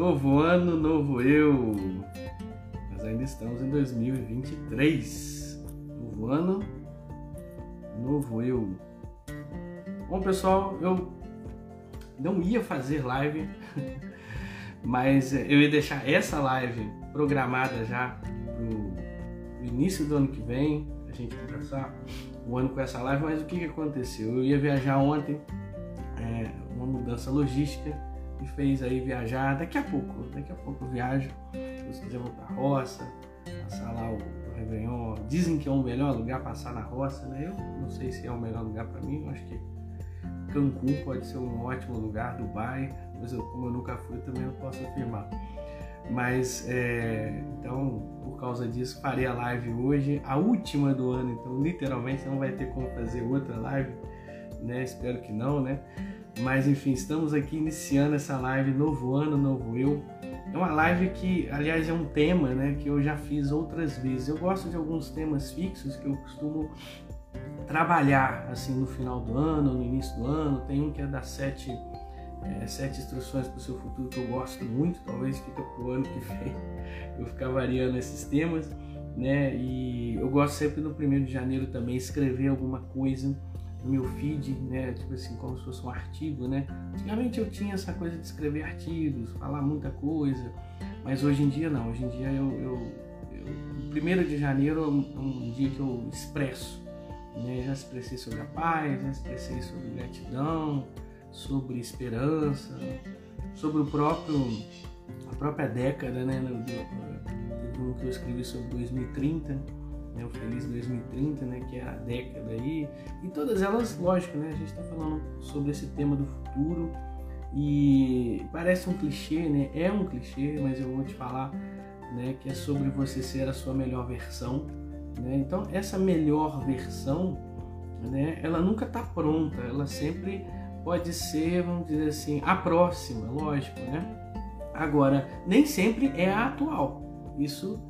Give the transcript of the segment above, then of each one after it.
Novo ano, novo eu. Nós ainda estamos em 2023. Novo ano, novo eu. Bom, pessoal, eu não ia fazer live, mas eu ia deixar essa live programada já pro início do ano que vem, a gente começar o ano com essa live, mas o que, que aconteceu? Eu ia viajar ontem, é, uma mudança logística me fez aí viajar. Daqui a pouco, daqui a pouco eu viajo. Se quiser vou pra roça, passar lá o, Réveillon. Dizem que é o melhor lugar passar na roça, né? Eu não sei se é o melhor lugar para mim, eu acho que Cancún pode ser um ótimo lugar, Dubai, mas eu, como eu nunca fui, também não posso afirmar. Mas é, então, por causa disso, farei a live hoje, a última do ano, então literalmente não vai ter como fazer outra live, né? Espero que não, né? Mas enfim, estamos aqui iniciando essa live, novo ano, novo eu. É uma live que, aliás, é um tema né, que eu já fiz outras vezes. Eu gosto de alguns temas fixos que eu costumo trabalhar assim no final do ano, no início do ano. Tem um que é das sete, é, sete instruções para o seu futuro que eu gosto muito, talvez fica para o ano que vem eu ficar variando esses temas. Né? E eu gosto sempre no primeiro de janeiro também escrever alguma coisa no meu feed, né? Tipo assim, como se fosse um artigo, né? Antigamente eu tinha essa coisa de escrever artigos, falar muita coisa, mas hoje em dia não. Hoje em dia eu, eu, eu primeiro de janeiro é um, um, dia que eu expresso, né? Já expressei sobre a paz, já expressei sobre gratidão, sobre esperança, sobre o próprio a própria década, né? Do, do que eu escrevi sobre 2030 né, o Feliz 2030, né, que é a década aí, e todas elas, lógico, né, a gente está falando sobre esse tema do futuro. E parece um clichê, né, é um clichê, mas eu vou te falar, né, que é sobre você ser a sua melhor versão, né, então essa melhor versão, né, ela nunca está pronta, ela sempre pode ser, vamos dizer assim, a próxima, lógico, né, agora nem sempre é a atual, isso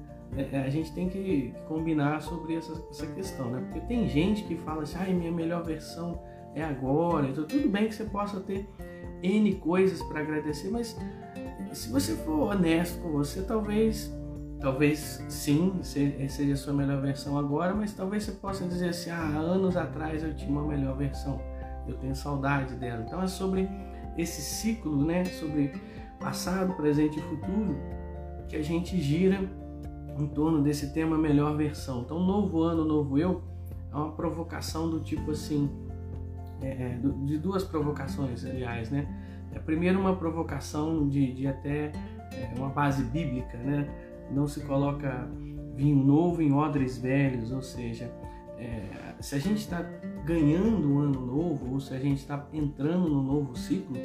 a gente tem que combinar sobre essa, essa questão, né? Porque tem gente que fala assim, ai, minha melhor versão é agora. Então, tudo bem que você possa ter N coisas para agradecer, mas se você for honesto com você, talvez, talvez sim, seja a sua melhor versão agora, mas talvez você possa dizer assim, ah, anos atrás eu tinha uma melhor versão, eu tenho saudade dela. Então é sobre esse ciclo, né? Sobre passado, presente e futuro que a gente gira em torno desse tema melhor versão. Então, novo ano, novo eu é uma provocação do tipo assim, é, é de duas provocações, aliás, né? É, primeiro, uma provocação de, de até é, uma base bíblica, né? Não se coloca vinho novo em odres velhos, ou seja, é, se a gente está ganhando um ano novo, ou se a gente está entrando no novo ciclo,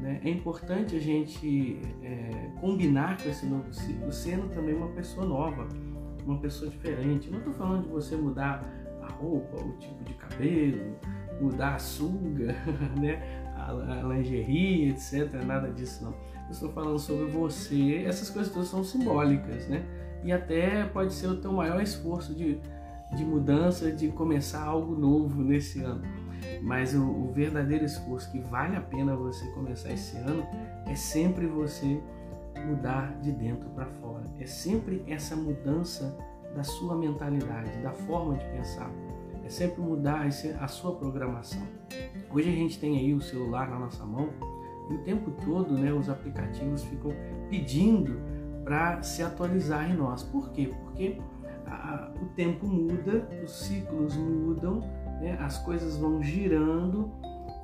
né? É importante a gente é, combinar com esse novo ciclo, sendo também uma pessoa nova, uma pessoa diferente. Não estou falando de você mudar a roupa, o tipo de cabelo, mudar a sunga, né? a, a lingerie, etc. Nada disso não. Eu estou falando sobre você. Essas coisas todas são simbólicas, né? E até pode ser o teu maior esforço de, de mudança, de começar algo novo nesse ano. Mas o, o, verdadeiro esforço que vale a pena você começar esse ano é sempre você mudar de dentro para fora. É sempre essa mudança da sua mentalidade, da forma de pensar. É sempre mudar a sua programação. Hoje a gente tem aí o celular na nossa mão e o tempo todo né, os aplicativos ficam pedindo para se atualizar em nós. Por quê? Porque a, o tempo muda, os ciclos mudam né? as coisas vão girando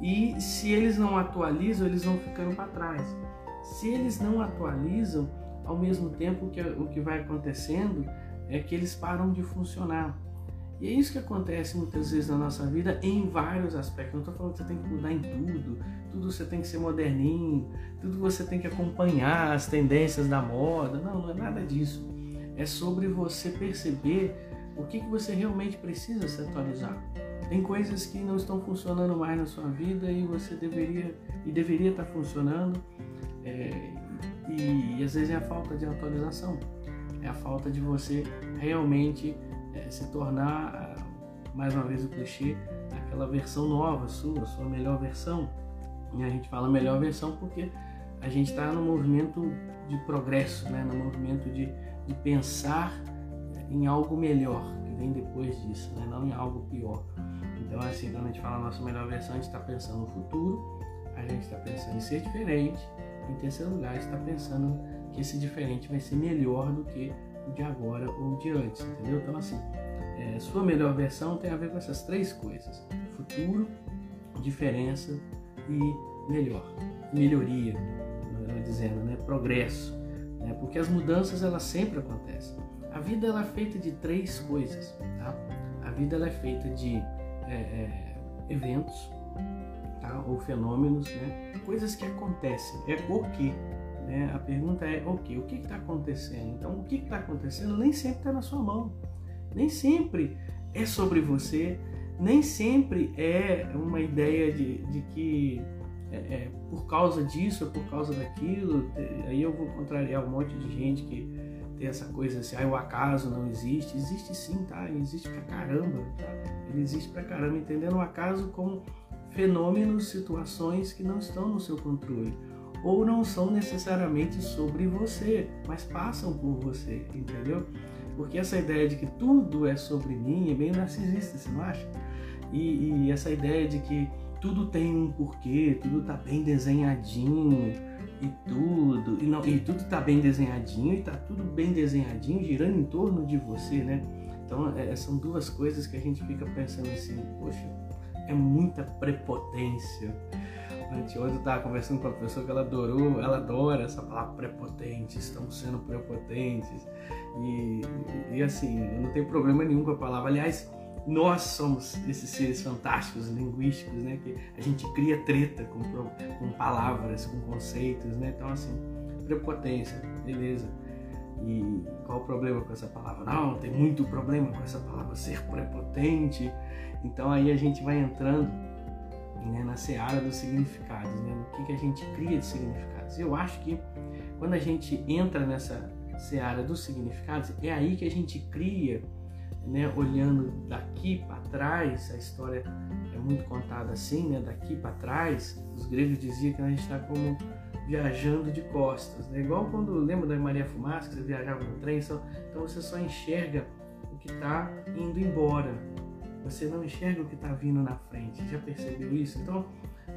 e se eles não atualizam, eles vão ficando para trás. Se eles não atualizam, ao mesmo tempo que o que vai acontecendo é que eles param de funcionar. E é isso que acontece muitas vezes na nossa vida em vários aspectos. Não estou falando que você tem que mudar em tudo, tudo você tem que ser moderninho, tudo você tem que acompanhar as tendências da moda. Não, não é nada disso. É sobre você perceber o que, que você realmente precisa se atualizar. Tem coisas que não estão funcionando mais na sua vida e você deveria e deveria estar funcionando. É, e, e, às vezes é a falta de atualização, é a falta de você realmente é, se tornar, mais uma vez o clichê, aquela versão nova sua, sua melhor versão. E a gente fala melhor versão porque a gente está no movimento de progresso, né? no movimento de, de pensar em algo melhor que vem depois disso, né? não em algo pior. Então, assim, quando a gente fala a nossa melhor versão, a gente está pensando no futuro, a gente está pensando em ser diferente, em terceiro lugar, a gente está pensando que esse diferente vai ser melhor do que o de agora ou o de antes, entendeu? Então, assim, é, sua melhor versão tem a ver com essas três coisas: futuro, diferença e melhor, melhoria, melhor dizendo, né? progresso, né? porque as mudanças elas sempre acontecem. A vida ela é feita de três coisas, tá? A vida ela é feita de é, é, eventos, tá? Ou fenômenos, né? Coisas que acontecem. É o que, né? A pergunta é o que? O que está acontecendo? Então, o que está acontecendo nem sempre está na sua mão, nem sempre é sobre você, nem sempre é uma ideia de, de que é, é, por causa disso ou por causa daquilo. Aí eu vou contrariar um monte de gente que tem essa coisa assim, ah, o acaso não existe. Existe sim, tá? Existe pra caramba, tá? Ele existe pra caramba, entendendo o acaso como fenômenos, situações que não estão no seu controle ou não são necessariamente sobre você, mas passam por você, entendeu? Porque essa ideia de que tudo é sobre mim é bem narcisista, você não acha? E, e essa ideia de que tudo tem um porquê, tudo tá bem desenhadinho e tudo, e, não, e tudo tá bem desenhadinho e tá tudo bem desenhadinho girando em torno de você, né? Então é, são duas coisas que a gente fica pensando assim, poxa, é muita prepotência. Ontem eu estava conversando com uma pessoa que ela adorou, ela adora essa palavra prepotente, estão sendo prepotentes. E, e, assim, eu não tenho problema nenhum com a palavra. Aliás, nós somos esses seres fantásticos, linguísticos, né? Que a gente cria treta com, com palavras, com conceitos, né? Então, assim, prepotência, beleza. E qual o problema com essa palavra? Não, tem muito problema com essa palavra ser prepotente. Então aí a gente vai entrando né, na seara dos significados, né? Que, que a gente cria de significados. Eu acho que quando a gente entra nessa seara dos significados, é aí que a gente cria né, olhando daqui para trás, a história é muito contada assim, né, daqui para trás, os gregos diziam que a gente está como viajando de costas, né? igual quando lembra da Maria Fumaça, que você viajava no trem, só, então você só enxerga o que está indo embora, você não enxerga o que está vindo na frente, já percebeu isso? Então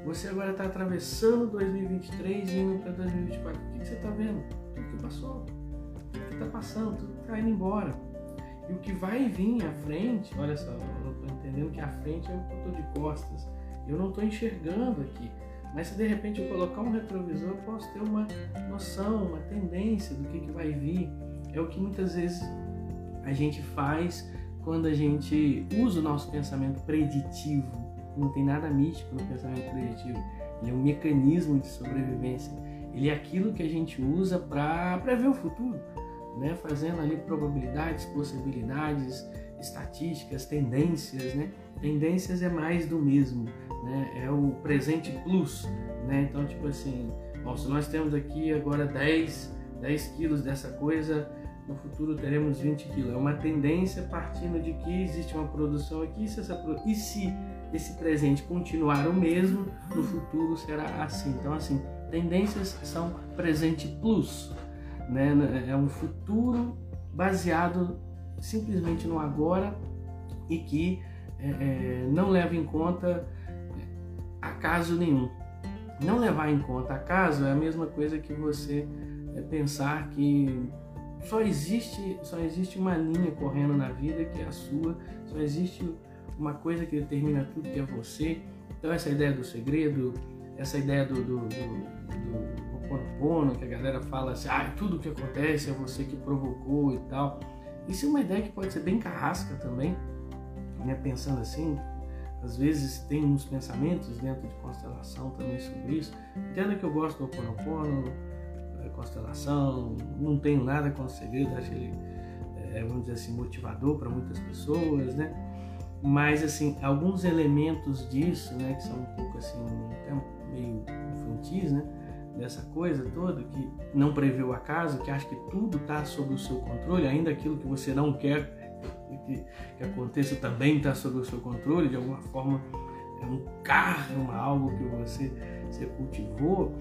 você agora está atravessando 2023 e indo para 2024, o que, que você está vendo? Tudo que passou, tudo que está passando, tudo que está indo embora. E o que vai vir à frente, olha só, eu estou entendendo que à frente é eu estou de costas. Eu não estou enxergando aqui. Mas se de repente eu colocar um retrovisor, eu posso ter uma noção, uma tendência do que, que vai vir. É o que muitas vezes a gente faz quando a gente usa o nosso pensamento preditivo. Não tem nada místico no pensamento preditivo. Ele é um mecanismo de sobrevivência. Ele é aquilo que a gente usa para prever o futuro né? fazendo ali probabilidades, possibilidades, estatísticas, tendências. Né? Tendências é mais do mesmo, né? é o presente plus. Né? Então, tipo assim, bom, se nós temos aqui agora 10, 10 quilos dessa coisa, no futuro teremos 20 quilos. É uma tendência partindo de que existe uma produção aqui, se essa, e se esse presente continuar o mesmo, no futuro será assim. Então, assim, tendências são presente plus né? É um futuro baseado simplesmente no agora e que é, é, não leva em conta acaso nenhum. Não levar em conta acaso é a mesma coisa que você é, pensar que só existe, só existe uma linha correndo na vida que é a sua, só existe uma coisa que determina tudo que é você. Então essa ideia do segredo, essa ideia do, do, do, do Ho'oponopono, que a galera fala assim, ah, tudo que acontece é você que provocou e tal. Isso é uma ideia que pode ser bem carrasca também, né? pensando assim, às vezes tem uns pensamentos dentro de constelação também sobre isso. Entenda que eu gosto do Ho'oponopono, é, constelação, não tenho nada com o segredo, acho ele, é, vamos dizer assim, motivador para muitas pessoas, né? Mas, assim, alguns elementos disso, né, que são um pouco assim, até meio infantis, né? Dessa coisa toda, que não prevê o acaso, que acha que tudo está sob o seu controle, ainda aquilo que você não quer que, que aconteça também está sob o seu controle, de alguma forma é um karma, algo que você, você cultivou,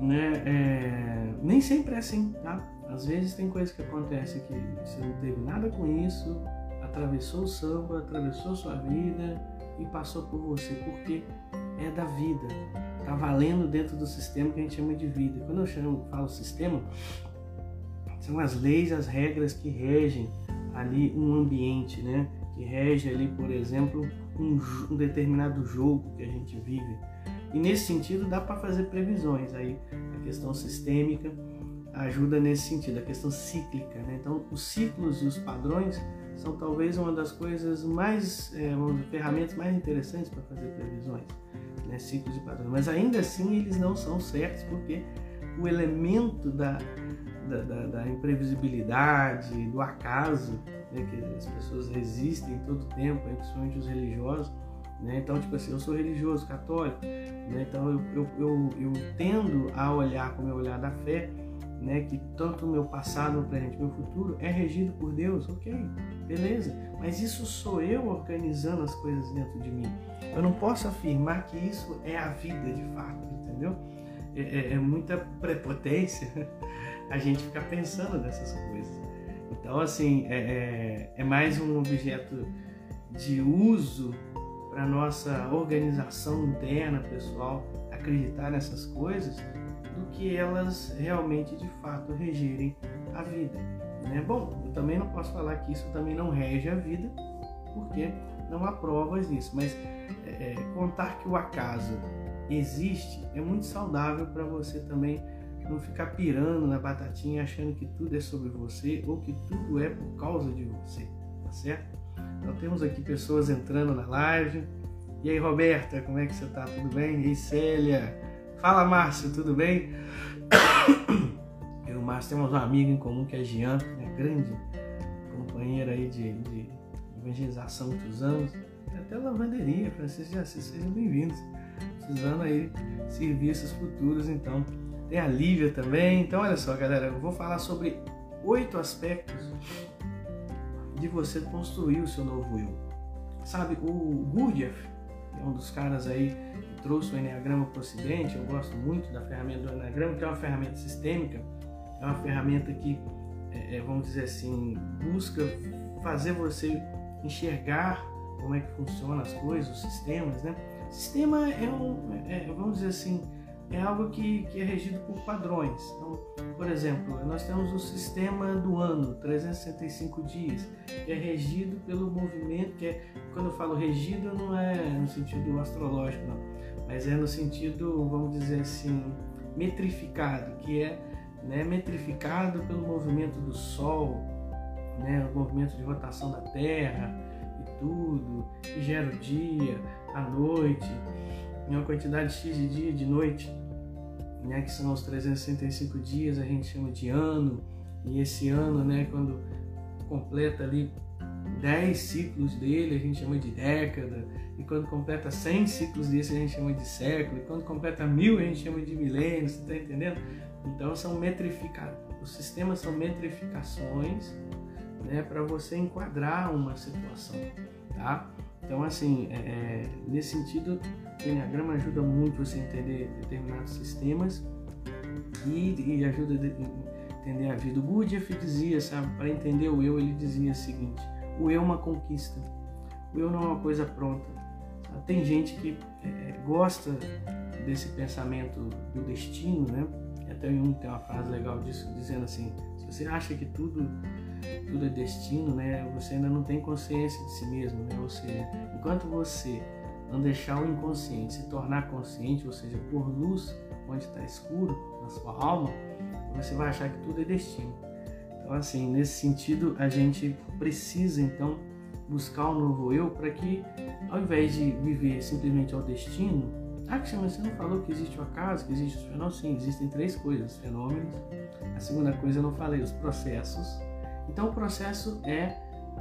né, é, nem sempre é assim, tá? Às vezes tem coisas que acontecem que você não teve nada com isso, atravessou o samba, atravessou sua vida e passou por você, porque é da vida, tá valendo dentro do sistema que a gente chama de vida. Quando eu chamo, falo sistema, são as leis, as regras que regem ali um ambiente, né? Que rege ali, por exemplo, um, um determinado jogo que a gente vive. E nesse sentido dá para fazer previsões aí, a questão sistêmica ajuda nesse sentido, a questão cíclica. Né? Então, os ciclos e os padrões são talvez uma das coisas mais, é, uma das ferramentas mais interessantes para fazer previsões, né? ciclos e padrões. Mas ainda assim eles não são certos porque o elemento da, da, da, da imprevisibilidade, do acaso, né? que as pessoas resistem todo tempo, principalmente os religiosos, né? Então, tipo assim, eu sou religioso, católico, né? então eu, eu, eu, eu tendo a olhar com o meu olhar da fé né, que tanto o meu passado, meu presente, meu futuro é regido por Deus, ok, beleza, mas isso sou eu organizando as coisas dentro de mim. Eu não posso afirmar que isso é a vida de fato, entendeu? É, é, é muita prepotência a gente ficar pensando nessas coisas. Então, assim, é, é, é mais um objeto de uso para nossa organização interna, pessoal, acreditar nessas coisas do que elas realmente de fato regirem a vida. Né? Bom, eu também não posso falar que isso também não rege a vida, porque não há provas disso, mas é contar que o acaso existe é muito saudável para você também não ficar pirando na batatinha achando que tudo é sobre você ou que tudo é por causa de você, tá certo? Então temos aqui pessoas entrando na live. E aí, Roberta, como é que você tá? Tudo bem? E aí, Célia? Fala Márcio, tudo bem? Eu e o Márcio temos um amigo em comum que é Jean, né? grande companheiro aí de, de evangelização muitos anos. Até lavanderia, Francisco de Assis, sejam bem-vindos. Precisando aí serviços futuros, então. Tem a Lívia também. Então, olha só, galera, eu vou falar sobre oito aspectos de você construir o seu novo eu. Sabe, o Gurdjieff, é um dos caras aí trouxe o Enneagrama para o Ocidente, eu gosto muito da ferramenta do Enneagrama, que é uma ferramenta sistêmica, é uma ferramenta que, é, é, vamos dizer assim, busca fazer você enxergar como é que funcionam as coisas, os sistemas, né? Sistema é um, é, é vamos dizer assim, é algo que, que é regido por padrões. Então, por exemplo, nós temos o sistema do ano, 365 dias, que é regido pelo movimento, que é, quando eu falo regido, não é no sentido astrológico, não, mas é no sentido, vamos dizer assim, metrificado, que é né, metrificado pelo movimento do Sol, né, o movimento de rotação da Terra e tudo, que gera o dia, a noite, em uma quantidade X de dia e de noite, né, que são os 365 dias, a gente chama de ano, e esse ano, né, quando completa ali 10 ciclos dele, a gente chama de década, e quando completa 100 ciclos desse, a gente chama de século, e quando completa mil, a gente chama de milênio, você está entendendo? Então são metrificados, os sistemas são metrificações né, para você enquadrar uma situação, tá? Então, assim, é, é, nesse sentido, o Enneagrama ajuda muito você a entender determinados sistemas e, e ajuda a entender a vida. O Gurdjieff dizia, sabe, para entender o eu, ele dizia o seguinte: o eu é uma conquista, o eu não é uma coisa pronta. Tem gente que é, gosta desse pensamento do destino, né? Até um tem uma frase legal disso, dizendo assim: se você acha que tudo tudo é destino, né? Você ainda não tem consciência de si mesmo, né? Ou seja, enquanto você não deixar o inconsciente se tornar consciente, ou seja, por luz onde está escuro na sua alma, você vai achar que tudo é destino. Então, assim, nesse sentido, a gente precisa então buscar um novo eu para que, ao invés de viver simplesmente ao destino, ah, que você não falou que existe o acaso, que existe os fenômenos? Sim, existem três coisas: os fenômenos. A segunda coisa eu não falei, os processos então o processo é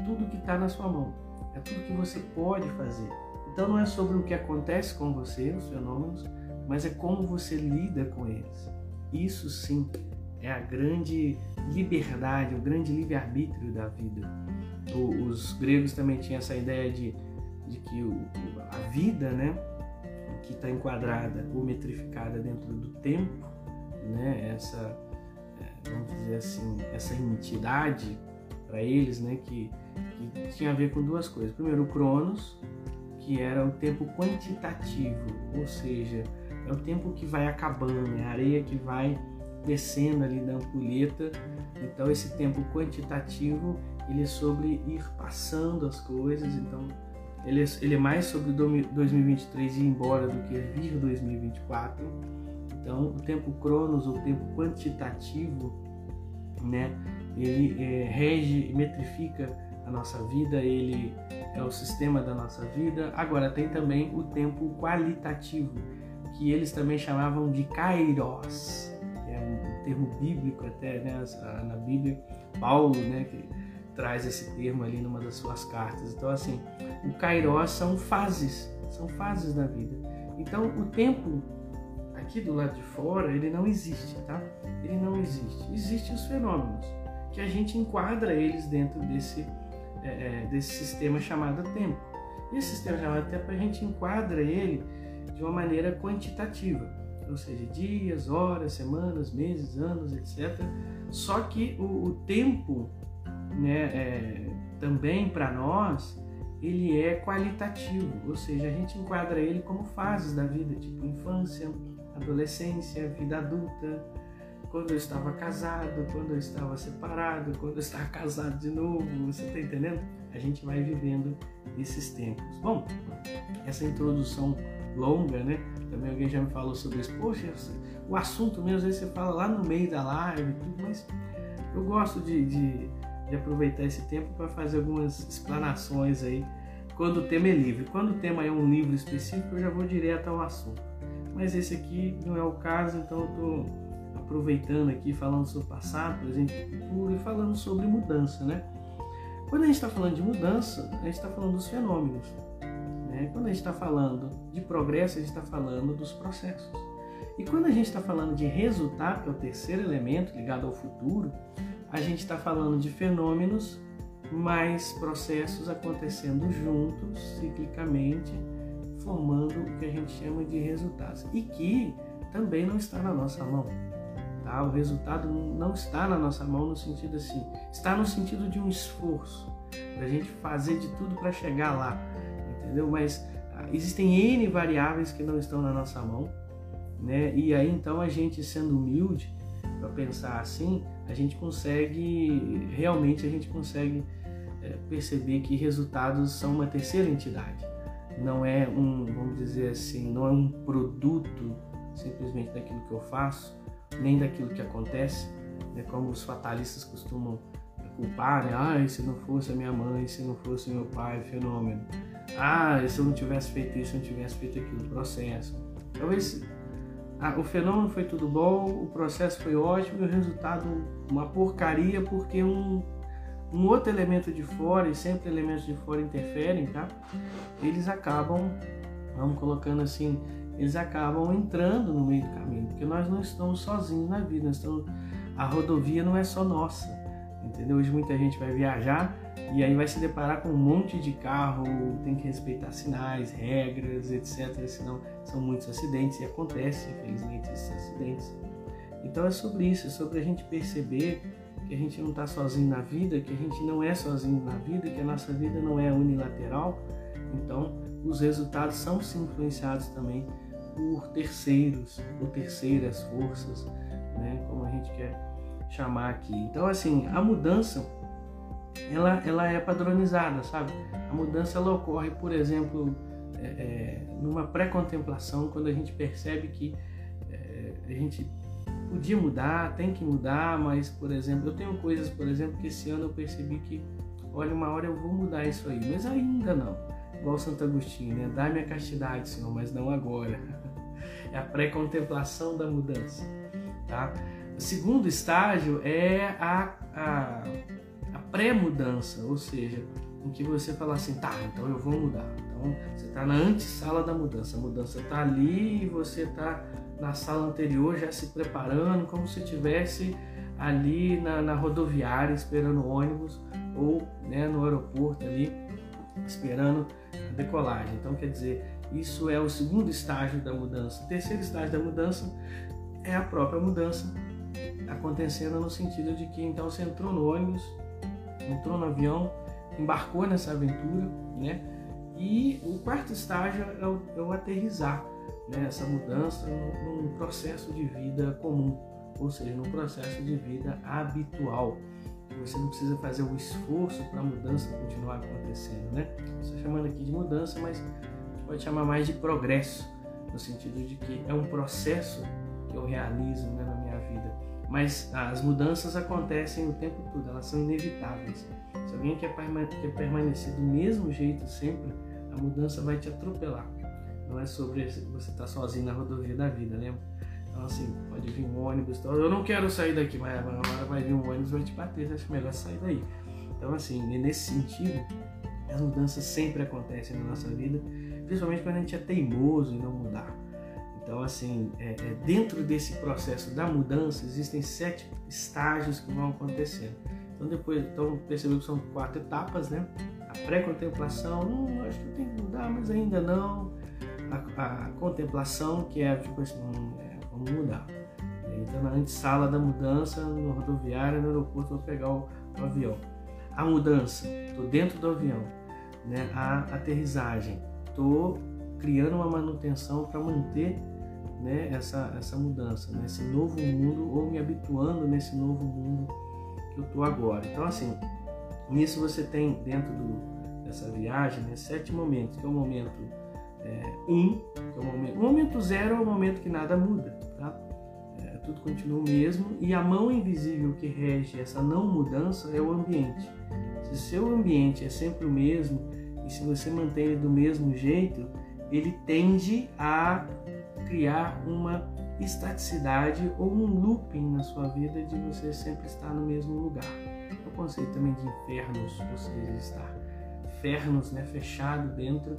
tudo que está na sua mão, é tudo que você pode fazer. Então não é sobre o que acontece com você, os fenômenos, mas é como você lida com eles. Isso sim é a grande liberdade, o grande livre-arbítrio da vida. os gregos também tinham essa ideia de, de que o, a vida, né, que está enquadrada ou metrificada dentro do tempo, né, essa, é, vamos dizer assim, essa entidade para eles, né, que, que tinha a ver com duas coisas. Primeiro, o Cronos, que era o tempo quantitativo, ou seja, é o tempo que vai acabando, é a areia que vai descendo ali da ampulheta. Então esse tempo quantitativo ele é sobre ir passando as coisas. Então ele é, ele é mais sobre 2023 ir embora do que vir 2024. Então o tempo cronos, o tempo quantitativo, né? Ele é, rege, metrifica a nossa vida, ele é o sistema da nossa vida. Agora tem também o tempo qualitativo, que eles também chamavam de kairos, termo bíblico até, né, na Bíblia, Paulo, né, que traz esse termo ali numa das suas cartas. Então assim, o kairos são fases, são fases da vida. Então o tempo aqui do lado de fora, ele não existe, tá? Ele não existe. Existem os fenômenos que a gente enquadra eles dentro desse é, é, desse sistema chamado tempo. E esse sistema chamado tempo a gente enquadra ele de uma maneira quantitativa, ou seja, dias, horas, semanas, meses, anos, etc. Só que o, o tempo, né, é, também para nós, ele é qualitativo, ou seja, a gente enquadra ele como fases da vida, tipo infância, adolescência, vida adulta, quando eu estava casado, quando eu estava separado, quando eu estava casado de novo, você está entendendo? A gente vai vivendo esses tempos. Bom, essa introdução longa, né? Também alguém já me falou sobre isso. Poxa, o assunto mesmo, às vezes você fala lá no meio da live, tudo, mas eu gosto de, de, de aproveitar esse tempo para fazer algumas explanações aí quando o tema é livre. Quando o tema é um livro específico, eu já vou direto ao assunto. Mas esse aqui não é o caso, então eu estou aproveitando aqui, falando sobre passado, presente e futuro e falando sobre mudança, né? Quando a gente está falando de mudança, a gente está falando dos fenômenos. Né? Quando a gente está falando de progresso, a gente está falando dos processos. E quando a gente está falando de resultado, que é o terceiro elemento ligado ao futuro, a gente está falando de fenômenos mais processos acontecendo juntos, ciclicamente, formando o que a gente chama de resultados. E que também não está na nossa mão. Tá? O resultado não está na nossa mão no sentido assim, está no sentido de um esforço, da gente fazer de tudo para chegar lá, entendeu? Mas ah, existem N variáveis que não estão na nossa mão, né? E aí então a gente sendo humilde para pensar assim, a gente consegue, realmente a gente consegue é, perceber que resultados são uma terceira entidade. Não é um, vamos dizer assim, não é um produto simplesmente daquilo que eu faço, nem daquilo que acontece, né? como os fatalistas costumam culpar, né? Se não fosse a minha mãe, se não fosse meu pai, fenômeno. Ah, se eu não tivesse feito isso, se eu não tivesse feito aquilo, processo. Talvez ah, o fenômeno foi tudo bom, o processo foi ótimo e o resultado uma porcaria porque um, um outro elemento de fora, e sempre elementos de fora interferem, tá? Eles acabam, vamos colocando assim, eles acabam entrando no meio do caminho, porque nós não estamos sozinhos na vida, estamos, a rodovia não é só nossa, entendeu? Hoje muita gente vai viajar e aí vai se deparar com um monte de carro, tem que respeitar sinais, regras, etc. Senão são muitos acidentes e acontecem, infelizmente, esses acidentes. Então é sobre isso, é sobre a gente perceber que a gente não está sozinho na vida, que a gente não é sozinho na vida, que a nossa vida não é unilateral. Então, os resultados são se influenciados também por terceiros, por terceiras forças, né, como a gente quer chamar aqui. Então, assim, a mudança ela, ela é padronizada, sabe? A mudança ela ocorre, por exemplo, é, é, numa pré-contemplação, quando a gente percebe que é, a gente podia mudar, tem que mudar, mas, por exemplo, eu tenho coisas, por exemplo, que esse ano eu percebi que, olha, uma hora eu vou mudar isso aí, mas ainda não. Igual Santo Agostinho, né? Dá-me a castidade, Senhor, mas não agora. É a pré-contemplação da mudança, tá? O segundo estágio é a, a, a pré-mudança, ou seja, em que você fala assim, tá, então eu vou mudar. Então você está na antessala da mudança. A mudança está ali e você está na sala anterior já se preparando, como se estivesse ali na, na rodoviária esperando ônibus ou né, no aeroporto ali esperando a decolagem. Então, quer dizer, isso é o segundo estágio da mudança. O terceiro estágio da mudança é a própria mudança acontecendo no sentido de que então você entrou no ônibus, entrou no avião, embarcou nessa aventura, né? E o quarto estágio é o, é o aterrizar, né? essa mudança num, processo de vida comum, ou seja, num processo de vida habitual. Você não precisa fazer um esforço para a mudança continuar acontecendo, né? Estou chamando aqui de mudança, mas pode chamar mais de progresso, no sentido de que é um processo que eu realizo né. Mas as mudanças acontecem o tempo todo, elas são inevitáveis. Se alguém quer, permanecer do mesmo jeito sempre, a mudança vai te atropelar. Não é sobre você estar tá sozinho na rodovia da vida, lembra? Então assim, pode vir um ônibus, então, eu não quero sair daqui, mas agora vai vir um ônibus vai te bater, acho melhor sair daí. Então assim, nesse sentido, as mudanças sempre acontecem na nossa vida, principalmente quando a gente é teimoso em não mudar. Então, assim, é, é, dentro desse processo da mudança, existem sete estágios que vão acontecendo. Então, depois, então, percebeu que são quatro etapas, né? A pré-contemplação, hum, acho que eu tenho que mudar, mas ainda não. A, a contemplação, que é tipo assim, hum, é, vamos mudar. Então, na antessala da mudança, no rodoviário, no aeroporto, vou pegar o, o avião. A mudança, estou dentro do avião. Né? A aterrissagem, estou criando uma manutenção para manter né, essa, essa mudança, nesse né, novo mundo ou me habituando nesse novo mundo que eu estou agora. Então, assim, nisso você tem dentro do, dessa viagem né, sete momentos, que é o momento é, um, que é o momento, o momento zero é o momento que nada muda, tá? É, tudo continua o mesmo e a mão invisível que rege essa não mudança é o ambiente. Se o seu ambiente é sempre o mesmo e se você mantém ele do mesmo jeito, ele tende a criar uma estaticidade ou um looping na sua vida de você sempre estar no mesmo lugar. É o conceito também de infernos, seja, estar fernos, né, fechado dentro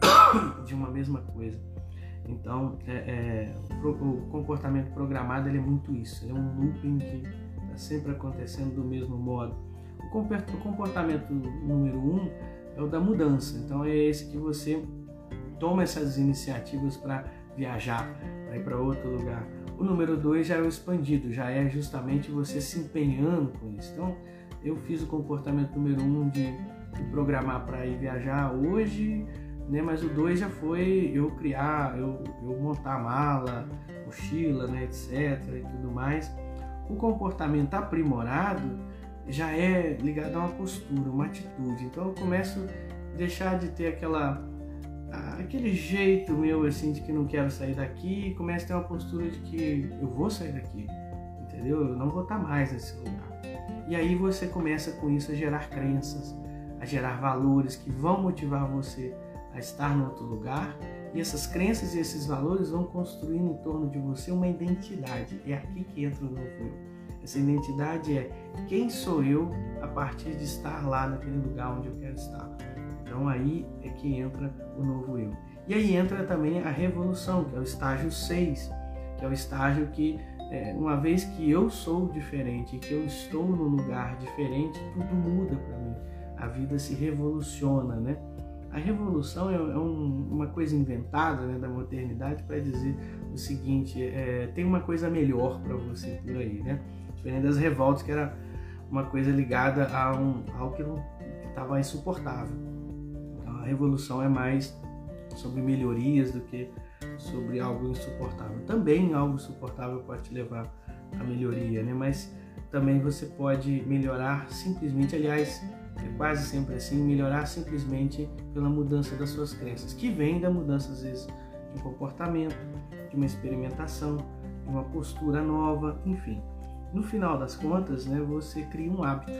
de uma mesma coisa. Então, é, é, o comportamento programado é muito isso, é um looping que está sempre acontecendo do mesmo modo. O comportamento número um é o da mudança, então é esse que você toma essas iniciativas para viajar, para ir para outro lugar. O número dois já é o expandido, já é justamente você se empenhando com isso. Então, eu fiz o comportamento número um de, de programar para ir viajar hoje, né? Mas o dois já foi eu criar, eu, eu montar mala, mochila, né, etc. e tudo mais. O comportamento aprimorado já é ligado a uma postura, uma atitude. Então eu começo a deixar de ter aquela aquele jeito meu assim de que não quero sair daqui começa a ter uma postura de que eu vou sair daqui, entendeu? Eu não vou estar mais nesse lugar. E aí você começa com isso a gerar crenças, a gerar valores que vão motivar você a estar no outro lugar. E essas crenças e esses valores vão construindo em torno de você uma identidade. É aqui que entra o novo eu. Essa identidade é quem sou eu a partir de estar lá naquele lugar onde eu quero estar. Então aí é que entra o novo eu. E aí entra também a revolução, que é o estágio 6, que é o estágio que, é, uma vez que eu sou diferente, que eu estou num lugar diferente, tudo muda para mim. A vida se revoluciona, né? A revolução é, é um, uma coisa inventada né, da modernidade para dizer o seguinte: é, tem uma coisa melhor para você por aí, né? Diferente das revoltas, que era uma coisa ligada a, um, algo que estava insuportável a revolução é mais sobre melhorias do que sobre algo insuportável. Também algo insuportável pode te levar à melhoria, né? Mas também você pode melhorar simplesmente, aliás, é quase sempre assim, melhorar simplesmente pela mudança das suas crenças, que vem da mudança às vezes de um comportamento, de uma experimentação, de uma postura nova, enfim. No final das contas, né, você cria um hábito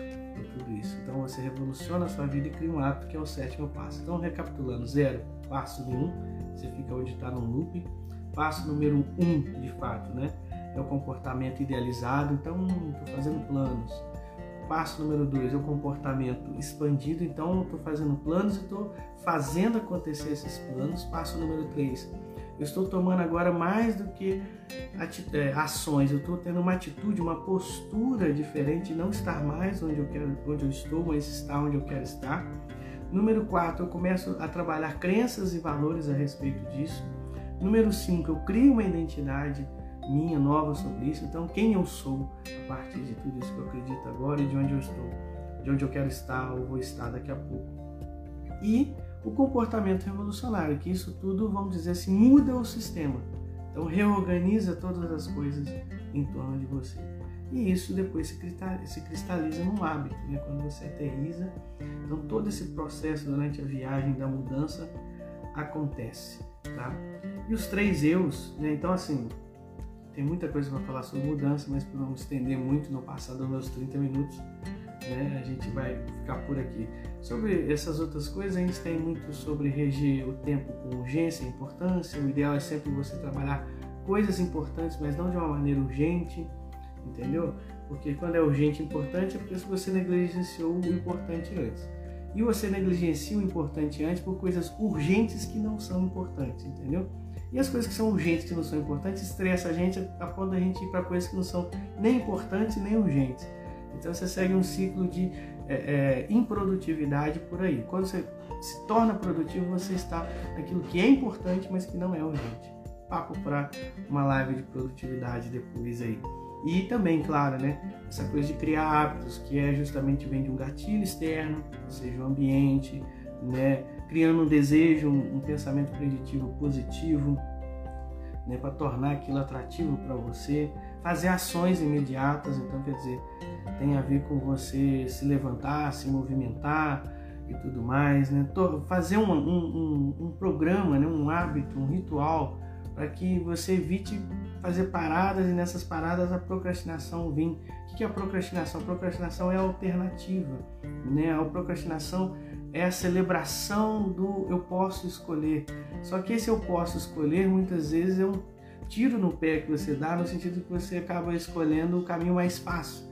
tudo isso. Então você revoluciona a sua vida e cria um hábito que é o sétimo passo. Então, recapitulando: zero, passo número um, você fica onde está no loop. Passo número um, de fato, né? É o comportamento idealizado. Então, estou fazendo planos. Passo número dois é o comportamento expandido. Então, estou fazendo planos e estou fazendo acontecer esses planos. Passo número três eu estou tomando agora mais do que é, ações, eu estou tendo uma atitude, uma postura diferente, não estar mais onde eu, quero, onde eu estou, mas estar onde eu quero estar. Número 4, eu começo a trabalhar crenças e valores a respeito disso. Número 5, eu crio uma identidade minha nova sobre isso. Então, quem eu sou a partir de tudo isso que eu acredito agora e de onde eu estou, de onde eu quero estar ou vou estar daqui a pouco. E o comportamento revolucionário, que isso tudo, vamos dizer assim, muda o sistema. Então, reorganiza todas as coisas em torno de você. E isso depois se cristaliza num hábito, né? quando você aterriza. Então, todo esse processo durante a viagem da mudança acontece. Tá? E os três eus, né? então, assim, tem muita coisa para falar sobre mudança, mas para não estender muito, no passado dos meus 30 minutos, né? a gente vai ficar por aqui. Sobre essas outras coisas, a gente tem muito sobre reger o tempo com urgência e importância. O ideal é sempre você trabalhar coisas importantes, mas não de uma maneira urgente, entendeu? Porque quando é urgente e importante é porque você negligenciou o importante antes. E você negligencia o importante antes por coisas urgentes que não são importantes, entendeu? E as coisas que são urgentes, que não são importantes, estressa a gente a ponto da gente ir para coisas que não são nem importantes nem urgentes. Então você segue um ciclo de é, é, improdutividade por aí. Quando você se torna produtivo, você está naquilo que é importante, mas que não é urgente. Papo para uma live de produtividade depois aí. E também, claro, né, essa coisa de criar hábitos, que é justamente vem de um gatilho externo, ou seja, o ambiente, né, criando um desejo, um, um pensamento preditivo positivo, né, para tornar aquilo atrativo para você, fazer ações imediatas, então quer dizer, tem a ver com você se levantar, se movimentar e tudo mais, né? fazer um, um, um, um programa, né? um hábito, um ritual para que você evite fazer paradas e nessas paradas a procrastinação vem. O que é a procrastinação? A procrastinação é a alternativa, né? A procrastinação é a celebração do eu posso escolher. Só que esse eu posso escolher muitas vezes é um tiro no pé que você dá no sentido que você acaba escolhendo o caminho mais fácil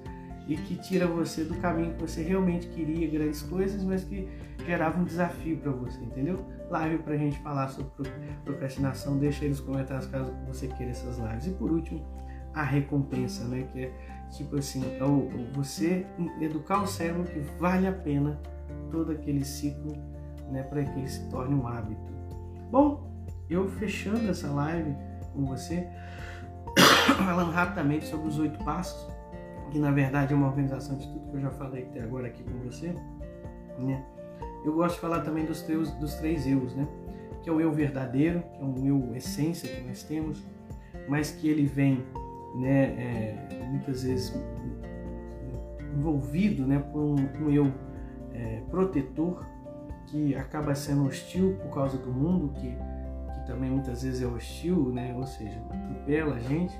e que tira você do caminho que você realmente queria, grandes coisas, mas que gerava um desafio para você, entendeu? Live para a gente falar sobre procrastinação, deixa aí nos comentários caso você queira essas lives. E por último, a recompensa, né? Que é tipo assim, é você educar o cérebro que vale a pena todo aquele ciclo, né? Para que ele se torne um hábito. Bom, eu fechando essa live com você, falando rapidamente sobre os oito passos que na verdade é uma organização de tudo que eu já falei até agora aqui com você, né? Eu gosto de falar também dos, teus, dos três eus, né? Que é o eu verdadeiro, que é um eu essência que nós temos, mas que ele vem, né, é, muitas vezes envolvido, né, por um, um eu é, protetor que acaba sendo hostil por causa do mundo, que também muitas vezes é hostil, né? Ou seja, atropela a gente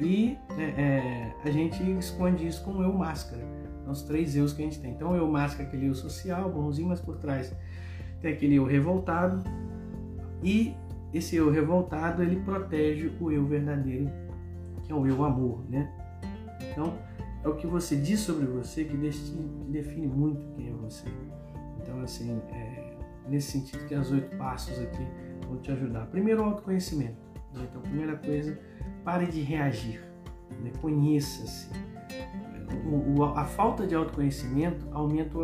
e é, é, a gente esconde isso com o eu máscara. São os três eus que a gente tem. Então, o eu máscara é aquele eu social, bonzinho, mas por trás tem aquele eu revoltado. E esse eu revoltado, ele protege o eu verdadeiro, que é o eu amor, né? Então, é o que você diz sobre você que define muito quem é você. Então, assim, é nesse sentido que as oito passos aqui vão te ajudar. Primeiro, o autoconhecimento. Né? Então, primeira coisa, pare de reagir, né? conheça-se. a falta de autoconhecimento aumenta,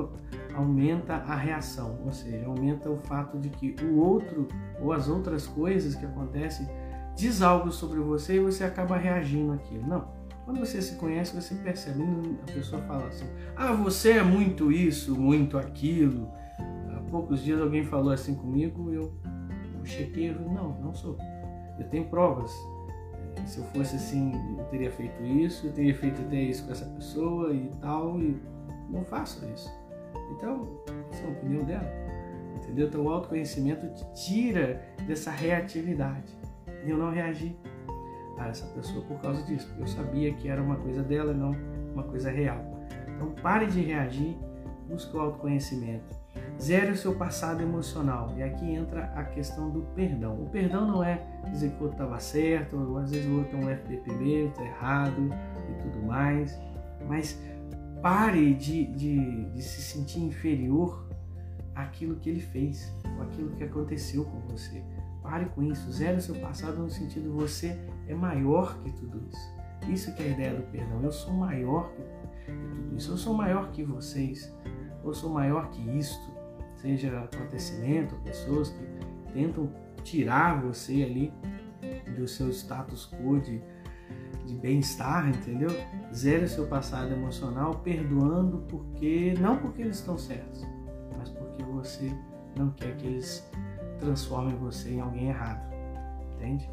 aumenta a reação, ou seja, aumenta o fato de que o outro ou as outras coisas que acontecem diz algo sobre você e você acaba reagindo àquilo. Não. Quando você se conhece, você percebe. A pessoa fala assim: Ah, você é muito isso, muito aquilo. Há poucos dias alguém falou assim comigo, eu, eu chequei, eu não, não sou. Eu tenho provas se eu fosse assim, eu teria feito isso, eu teria feito até isso com essa pessoa e tal, e não faço isso. Então, essa é a opinião dela. Entendeu? Então, o autoconhecimento te tira dessa reatividade. E eu não reagi a essa pessoa por causa disso, porque eu sabia que era uma coisa dela, não uma coisa real. Então, pare de reagir, busque o autoconhecimento. Zere o seu passado emocional. E aqui entra a questão do perdão. O perdão não é dizer que o outro estava certo, ou às vezes o outro é um FPPB, está errado e tudo mais. Mas pare de, de, de se sentir inferior àquilo que ele fez, ou aquilo que aconteceu com você. Pare com isso. Zere o seu passado no sentido você é maior que tudo isso. Isso que é a ideia do perdão. Eu sou maior que tudo isso. Eu sou maior que vocês. Eu sou maior que isto seja acontecimento, pessoas que tentam tirar você ali do seu status quo de, de bem-estar, entendeu? Zere seu passado emocional, perdoando porque não porque eles estão certos, mas porque você não quer que eles transformem você em alguém errado, entende?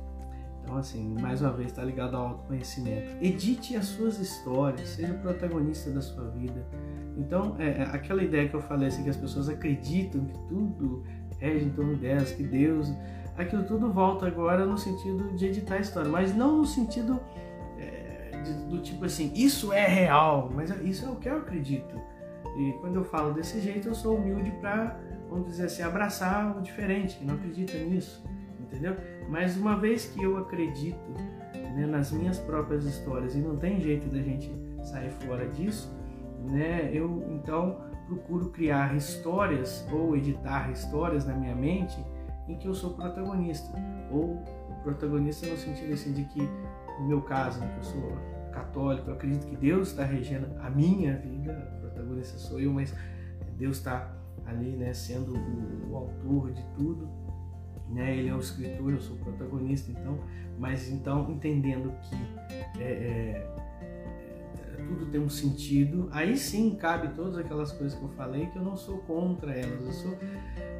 Então, assim, mais uma vez, está ligado ao autoconhecimento. Edite as suas histórias, seja protagonista da sua vida. Então, é, é, aquela ideia que eu falei, assim, que as pessoas acreditam que tudo rege em torno delas, que Deus. Aquilo tudo volta agora no sentido de editar a história, mas não no sentido é, de, do tipo assim, isso é real, mas isso é o que eu acredito. E quando eu falo desse jeito, eu sou humilde para, vamos dizer assim, abraçar o diferente, que não acredita nisso, entendeu? Mas uma vez que eu acredito né, nas minhas próprias histórias e não tem jeito da gente sair fora disso, né, eu então procuro criar histórias ou editar histórias na minha mente em que eu sou protagonista ou protagonista no sentido assim de que no meu caso, né, que eu sou católico, eu acredito que Deus está regendo a minha vida, protagonista sou eu, mas Deus está ali, né, sendo o, o, autor de tudo, né, Ele é o escritor, eu sou o protagonista, então, mas então entendendo que é, é, tudo tem um sentido, aí sim cabe todas aquelas coisas que eu falei que eu não sou contra elas, eu sou,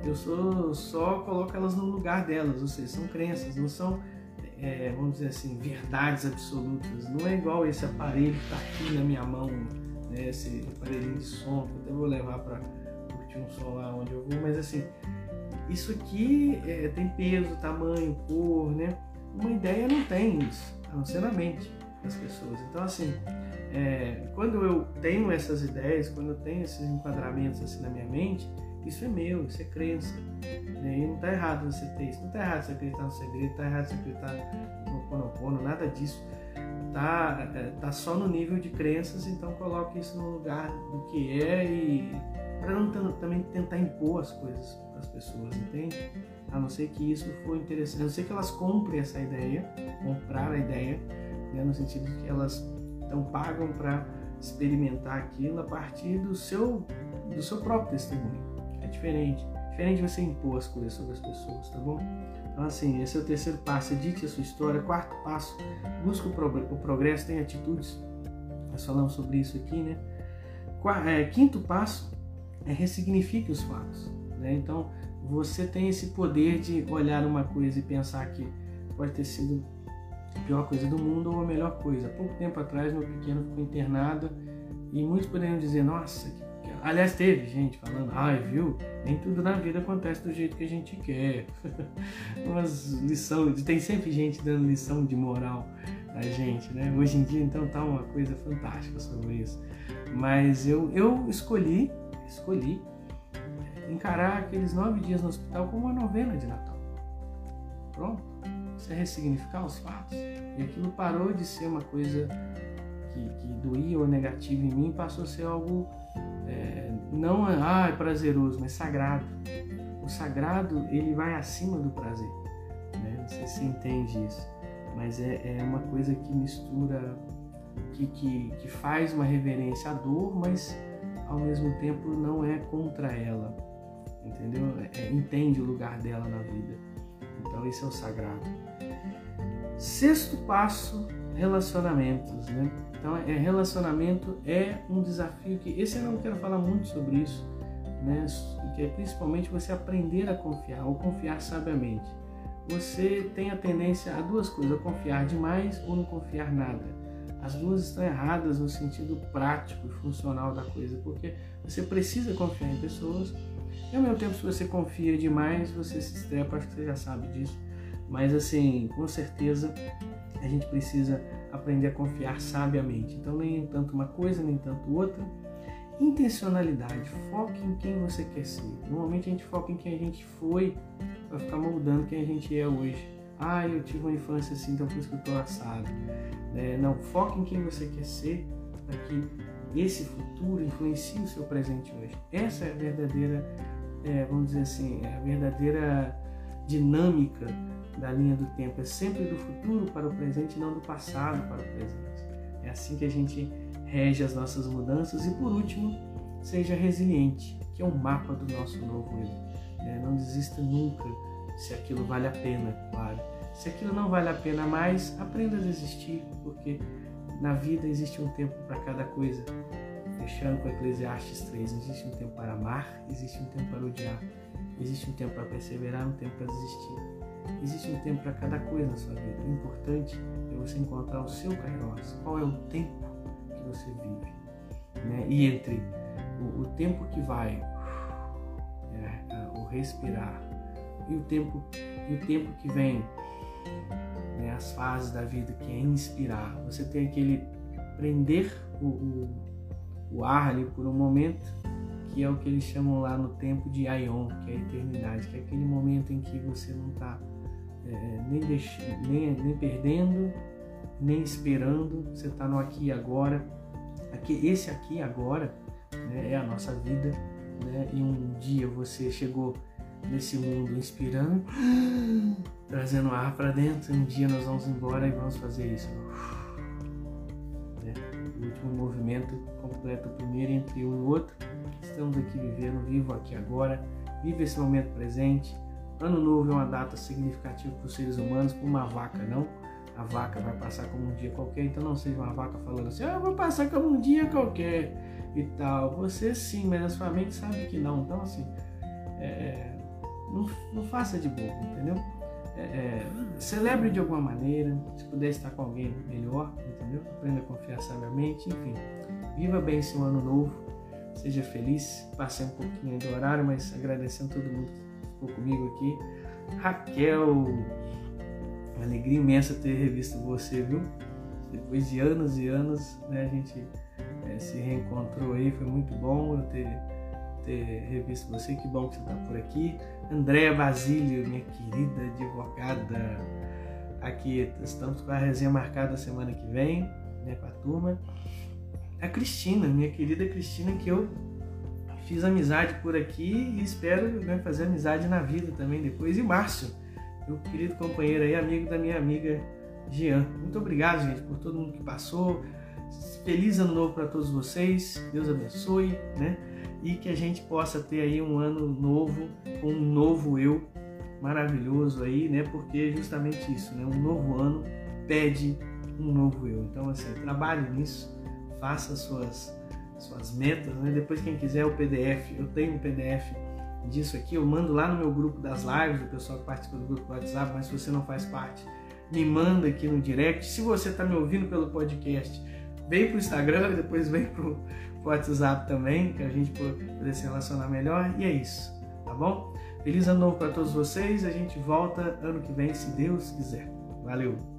eu sou só coloco elas no lugar delas, ou seja, são crenças, não são, é, vamos dizer assim, verdades absolutas. Não é igual esse aparelho que está aqui na minha mão, né, esse aparelhinho de som, que eu até vou levar para curtir um som lá onde eu vou, mas assim, isso aqui é, tem peso, tamanho, cor, né? Uma ideia não tem isso, a não ser na mente das pessoas. Então, assim, é, quando eu tenho essas ideias, quando eu tenho esses enquadramentos assim na minha mente, isso é meu, isso é crença. Né? E não está errado você ter isso, não está errado você acreditar no segredo, está errado você acreditar no Ponopono, nada disso. Tá, é, tá só no nível de crenças, então coloque isso no lugar do que é e também tentar impor as coisas para as pessoas, entende? A não ser que isso for interessante, a não ser que elas comprem essa ideia, comprar a ideia, né? no sentido de que elas então pagam para experimentar aquilo a partir do seu, do seu próprio testemunho. É diferente. Diferente você impor as coisas sobre as pessoas, tá bom? Então assim, esse é o terceiro passo, edite a sua história. Quarto passo, busque o progresso, tem atitudes. Nós falamos sobre isso aqui, né? É, quinto passo é ressignifique os fatos. Né? Então, você tem esse poder de olhar uma coisa e pensar que pode ter sido a pior coisa do mundo ou a melhor coisa. Pouco tempo atrás, meu pequeno ficou internado e muitos poderiam dizer: Nossa, que... aliás, teve gente falando: Ai, viu? Nem tudo na vida acontece do jeito que a gente quer. Umas lições, tem sempre gente dando lição de moral a gente, né? Hoje em dia, então, tá uma coisa fantástica sobre isso. Mas eu, eu escolhi, escolhi encarar aqueles nove dias no hospital como uma novena de Natal. Pronto você ressignificar os fatos. E aquilo parou de ser uma coisa que, que doía ou negativa em mim, passou a ser algo é, não ah, é prazeroso, mas sagrado. O sagrado ele vai acima do prazer. Né? Não sei se você entende isso, mas é, é uma coisa que mistura, que, que, que faz uma reverência à dor, mas ao mesmo tempo não é contra ela, entendeu? É, entende o lugar dela na vida. Então esse é o sagrado. Sexto passo, relacionamentos, né? Então, é, relacionamento é um desafio que esse eu não quero falar muito sobre isso, né? Que é principalmente você aprender a confiar ou confiar sabiamente. Você tem a tendência a duas coisas, a confiar demais ou não confiar nada. As duas estão erradas no sentido prático e funcional da coisa, porque você precisa confiar em pessoas e ao mesmo tempo, se você confia demais, você se estrepa, acho que você já sabe disso. Mas assim, com certeza a gente precisa aprender a confiar sabiamente. Então, nem tanto uma coisa, nem tanto outra. Intencionalidade, foque em quem você quer ser. Normalmente a gente foca em quem a gente foi para ficar moldando quem a gente é hoje. Ah, eu tive uma infância assim, então por isso que eu estou assado. É, não, foque em quem você quer ser para que esse futuro influencie o seu presente hoje. Essa é a verdadeira é, vamos dizer assim, é a verdadeira dinâmica da linha do tempo. É sempre do futuro para o presente, não do passado para o presente. É assim que a gente rege as nossas mudanças. E por último, seja resiliente, que é um mapa do nosso novo eu. É, não desista nunca se aquilo vale a pena, claro. Se aquilo não vale a pena mais, aprenda a desistir, porque na vida existe um tempo para cada coisa. Fechando com Eclesiastes 3, existe um tempo para amar, existe um tempo para odiar, existe um tempo para perseverar, um tempo para desistir. Existe um tempo para cada coisa na sua vida. O importante é você encontrar o seu kairos. Qual é o tempo que você vive? Né? E entre o, o tempo que vai, é, é, o respirar, e o tempo, e o tempo que vem, né? as fases da vida que é inspirar. Você tem aquele prender o, o, o ar ali por um momento que é o que eles chamam lá no tempo de Aion, que é a eternidade, que é aquele momento em que você não está é, nem, deixando, nem, nem perdendo, nem esperando, você está no aqui e agora. Aqui, esse aqui agora né, é a nossa vida. Né? E um dia você chegou nesse mundo inspirando, trazendo ar para dentro. Um dia nós vamos embora e vamos fazer isso. Né? O último movimento completa o primeiro entre um e outro. Estamos aqui vivendo, vivo aqui agora. Vive esse momento presente Ano novo é uma data significativa para os seres humanos, para uma vaca não. A vaca vai passar como um dia qualquer, então não seja uma vaca falando assim, ah, vou passar como um dia qualquer e tal. Você sim, mas a sua mente sabe que não. Então assim, é não, não, faça de bobo, entendeu? É, é, celebre de alguma maneira, se puder estar com alguém melhor, entendeu? Aprenda a confiar sabiamente, enfim. Viva bem esse ano novo, seja feliz. Passei um pouquinho do horário, mas agradecendo todo mundo ficou comigo aqui. Raquel, uma alegria imensa ter revisto você, viu? Depois de anos e anos, né, a gente é, se reencontrou aí, foi muito bom eu ter, ter revisto você, que bom que você está por aqui. Andréa Basílio, minha querida advogada, aqui estamos com a resenha marcada semana que vem, né, com a turma. A Cristina, minha querida Cristina, que eu fiz amizade por aqui e espero né, fazer amizade na vida também depois. E Márcio, meu querido companheiro aí, amigo da minha amiga Jean. Muito obrigado, gente, por todo mundo que passou. Feliz ano novo para todos vocês. Deus abençoe, né? E que a gente possa ter aí um ano novo, um novo eu maravilhoso aí, né? Porque é justamente isso, né? Um novo ano pede um novo eu. Então, assim, trabalhe nisso, faça suas suas metas, né? Depois quem quiser o PDF, eu tenho um PDF disso aqui, eu mando lá no meu grupo das lives, o pessoal que participa do grupo do WhatsApp, mas se você não faz parte, me manda aqui no direct. Se você está me ouvindo pelo podcast, vem para o Instagram, depois vem para WhatsApp também, que a gente poder se relacionar melhor. E é isso, tá bom? Feliz ano novo para todos vocês. A gente volta ano que vem, se Deus quiser. Valeu!